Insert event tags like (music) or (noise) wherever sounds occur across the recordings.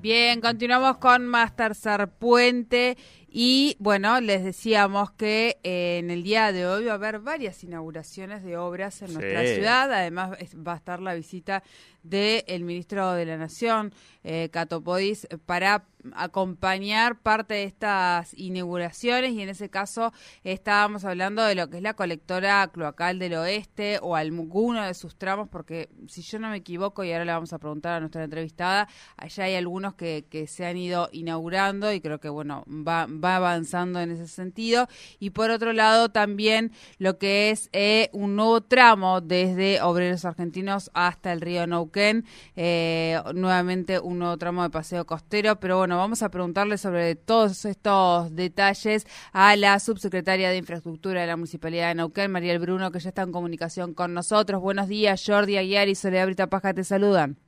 Bien, continuamos con más tercer puente y bueno, les decíamos que eh, en el día de hoy va a haber varias inauguraciones de obras en nuestra ciudad. Además va a estar la visita del ministro de la Nación, eh, Catopodis, para acompañar parte de estas inauguraciones y en ese caso estábamos hablando de lo que es la colectora cloacal del oeste o alguno de sus tramos porque si yo no me equivoco y ahora le vamos a preguntar a nuestra entrevistada allá hay algunos que, que se han ido inaugurando y creo que bueno va, va avanzando en ese sentido y por otro lado también lo que es eh, un nuevo tramo desde Obreros Argentinos hasta el río Neuquén eh, nuevamente un nuevo tramo de paseo costero pero bueno vamos a preguntarle sobre todos estos detalles a la subsecretaria de Infraestructura de la Municipalidad de Neuquén, Mariel Bruno, que ya está en comunicación con nosotros. Buenos días, Jordi Aguiar y Soledad Brita Paja te saludan.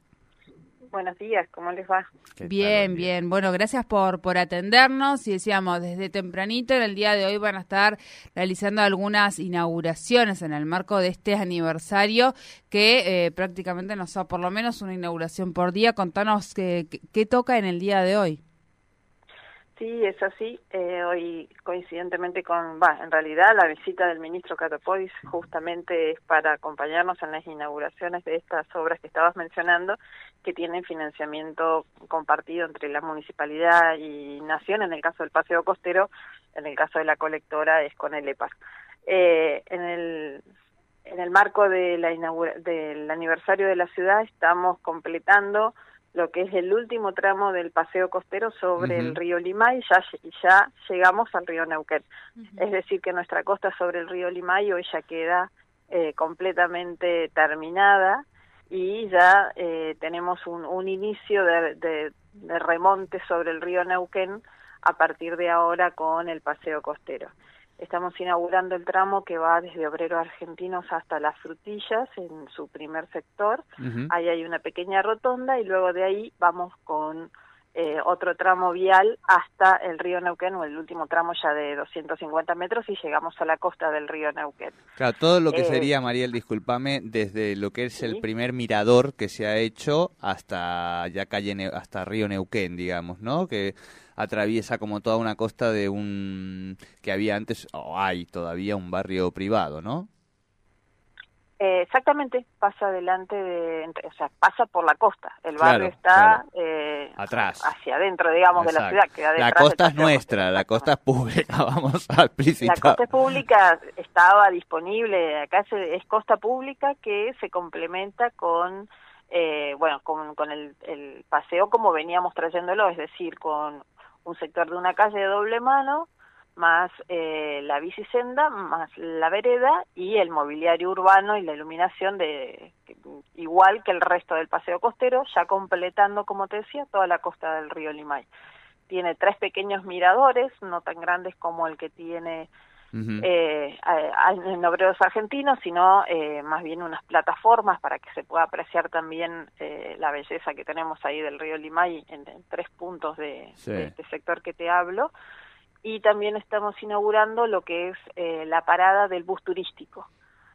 Buenos días, ¿cómo les va? Bien, bien. Bueno, gracias por, por atendernos. Y decíamos, desde tempranito, en el día de hoy van a estar realizando algunas inauguraciones en el marco de este aniversario que eh, prácticamente nos da por lo menos una inauguración por día. Contanos qué, qué toca en el día de hoy. Sí, es así. Eh, hoy, coincidentemente con, va, en realidad la visita del ministro Catopois justamente es para acompañarnos en las inauguraciones de estas obras que estabas mencionando, que tienen financiamiento compartido entre la municipalidad y Nación, en el caso del Paseo Costero, en el caso de la colectora es con el EPAS. Eh, en el en el marco de la del aniversario de la ciudad estamos completando lo que es el último tramo del paseo costero sobre el río Limay, ya, ya llegamos al río Neuquén. Es decir, que nuestra costa sobre el río Limay hoy ya queda eh, completamente terminada y ya eh, tenemos un, un inicio de, de, de remonte sobre el río Neuquén a partir de ahora con el paseo costero. Estamos inaugurando el tramo que va desde Obreros Argentinos hasta Las Frutillas en su primer sector. Ahí hay una pequeña rotonda y luego de ahí vamos con eh, otro tramo vial hasta el río Neuquén, o el último tramo ya de 250 metros y llegamos a la costa del río Neuquén. Claro, todo lo que eh, sería, Mariel, discúlpame, desde lo que es el primer mirador que se ha hecho hasta ya calle, hasta río Neuquén, digamos, ¿no? Que atraviesa como toda una costa de un que había antes o hay todavía un barrio privado, ¿no? Eh, exactamente, pasa adelante de, o sea, pasa por la costa. El barrio está eh, atrás, hacia adentro, digamos, de la ciudad. la costa es nuestra, la costa es pública, (laughs) vamos a explicitar. La costa es pública estaba disponible, acá es, costa pública que se complementa con, eh, bueno, con, con el, el paseo como veníamos trayéndolo, es decir, con un sector de una calle de doble mano, más eh, la bicisenda, más la vereda y el mobiliario urbano y la iluminación de igual que el resto del paseo costero, ya completando, como te decía, toda la costa del río Limay. Tiene tres pequeños miradores, no tan grandes como el que tiene eh, en Obreros Argentinos, sino eh, más bien unas plataformas para que se pueda apreciar también eh, la belleza que tenemos ahí del río Limay en, tres puntos de, este sector que te hablo. Y también estamos inaugurando lo que es eh, la parada del bus turístico.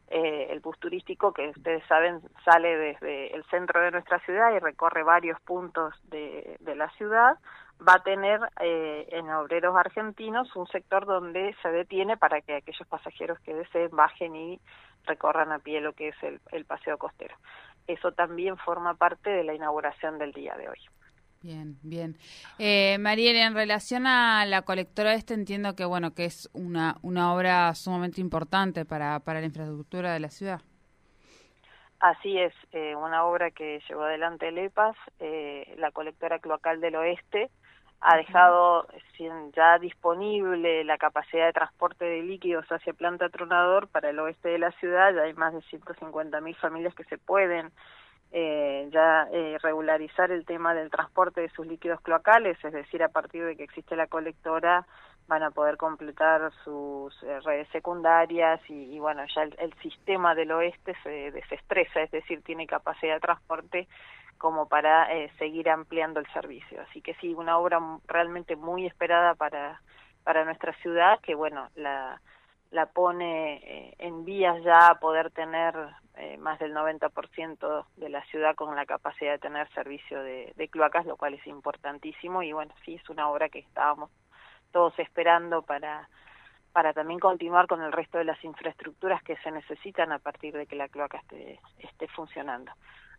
Eh, el bus turístico que ustedes saben sale desde el centro de nuestra ciudad y recorre varios puntos de, de la ciudad va a tener eh, en Obreros Argentinos un sector donde se detiene para que aquellos pasajeros que deseen bajen y recorran a pie lo que es el, el paseo costero. Eso también forma parte de la inauguración del día de hoy. Bien, bien. Eh, Mariel, en relación a la colectora este, entiendo que bueno que es una, una obra sumamente importante para, para la infraestructura de la ciudad. Así es, eh, una obra que llevó adelante el EPAS, eh, la colectora cloacal del oeste, ha dejado ya disponible la capacidad de transporte de líquidos hacia planta tronador para el oeste de la ciudad, ya hay más de 150.000 familias que se pueden eh, ya eh, regularizar el tema del transporte de sus líquidos cloacales, es decir, a partir de que existe la colectora van a poder completar sus eh, redes secundarias y, bueno, ya el, sistema del oeste se desestresa, es decir, tiene capacidad de transporte como para seguir ampliando el servicio. Así que sí, una obra realmente muy esperada para, para nuestra ciudad, que bueno, la, la pone eh, en vías ya a poder tener eh, más del 90% de la ciudad con la capacidad de tener servicio de, cloacas, lo cual es importantísimo y bueno, sí es una obra que estábamos todos esperando para para también continuar con el resto de las infraestructuras que se necesitan a partir de que la cloaca esté, esté funcionando.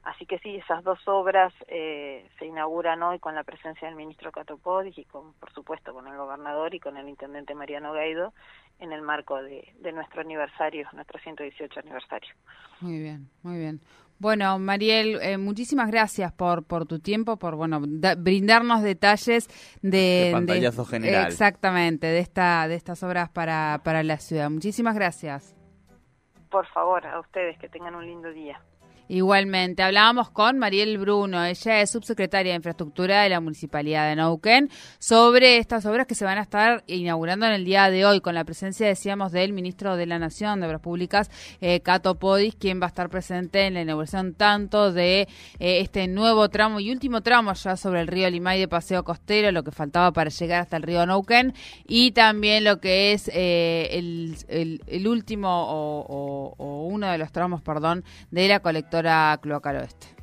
Así que sí, esas dos obras eh, se inauguran hoy con la presencia del ministro Catopodis y con, por supuesto, con el gobernador y con el intendente Mariano Gaido en el marco de, nuestro aniversario, nuestro 118 aniversario. Muy bien, muy bien. Bueno, Mariel, eh, muchísimas gracias por, por tu tiempo, por bueno brindarnos detalles de, pantallazo general. Exactamente, de esta de estas obras para, para la ciudad. Muchísimas gracias. Por favor, a ustedes que tengan un lindo día. Igualmente, hablábamos con Mariel Bruno, ella es subsecretaria de Infraestructura de la Municipalidad de Neuquén, sobre estas obras que se van a estar inaugurando en el día de hoy, con la presencia, decíamos, del ministro de la Nación de Obras Públicas, eh, Cato Podis, quien va a estar presente en la inauguración tanto de eh, este nuevo tramo y último tramo ya sobre el río Limay de Paseo Costero, lo que faltaba para llegar hasta el río Neuquén, y también lo que es eh, el, último o, o uno de los tramos, perdón, de la colectora Cloacal Oeste.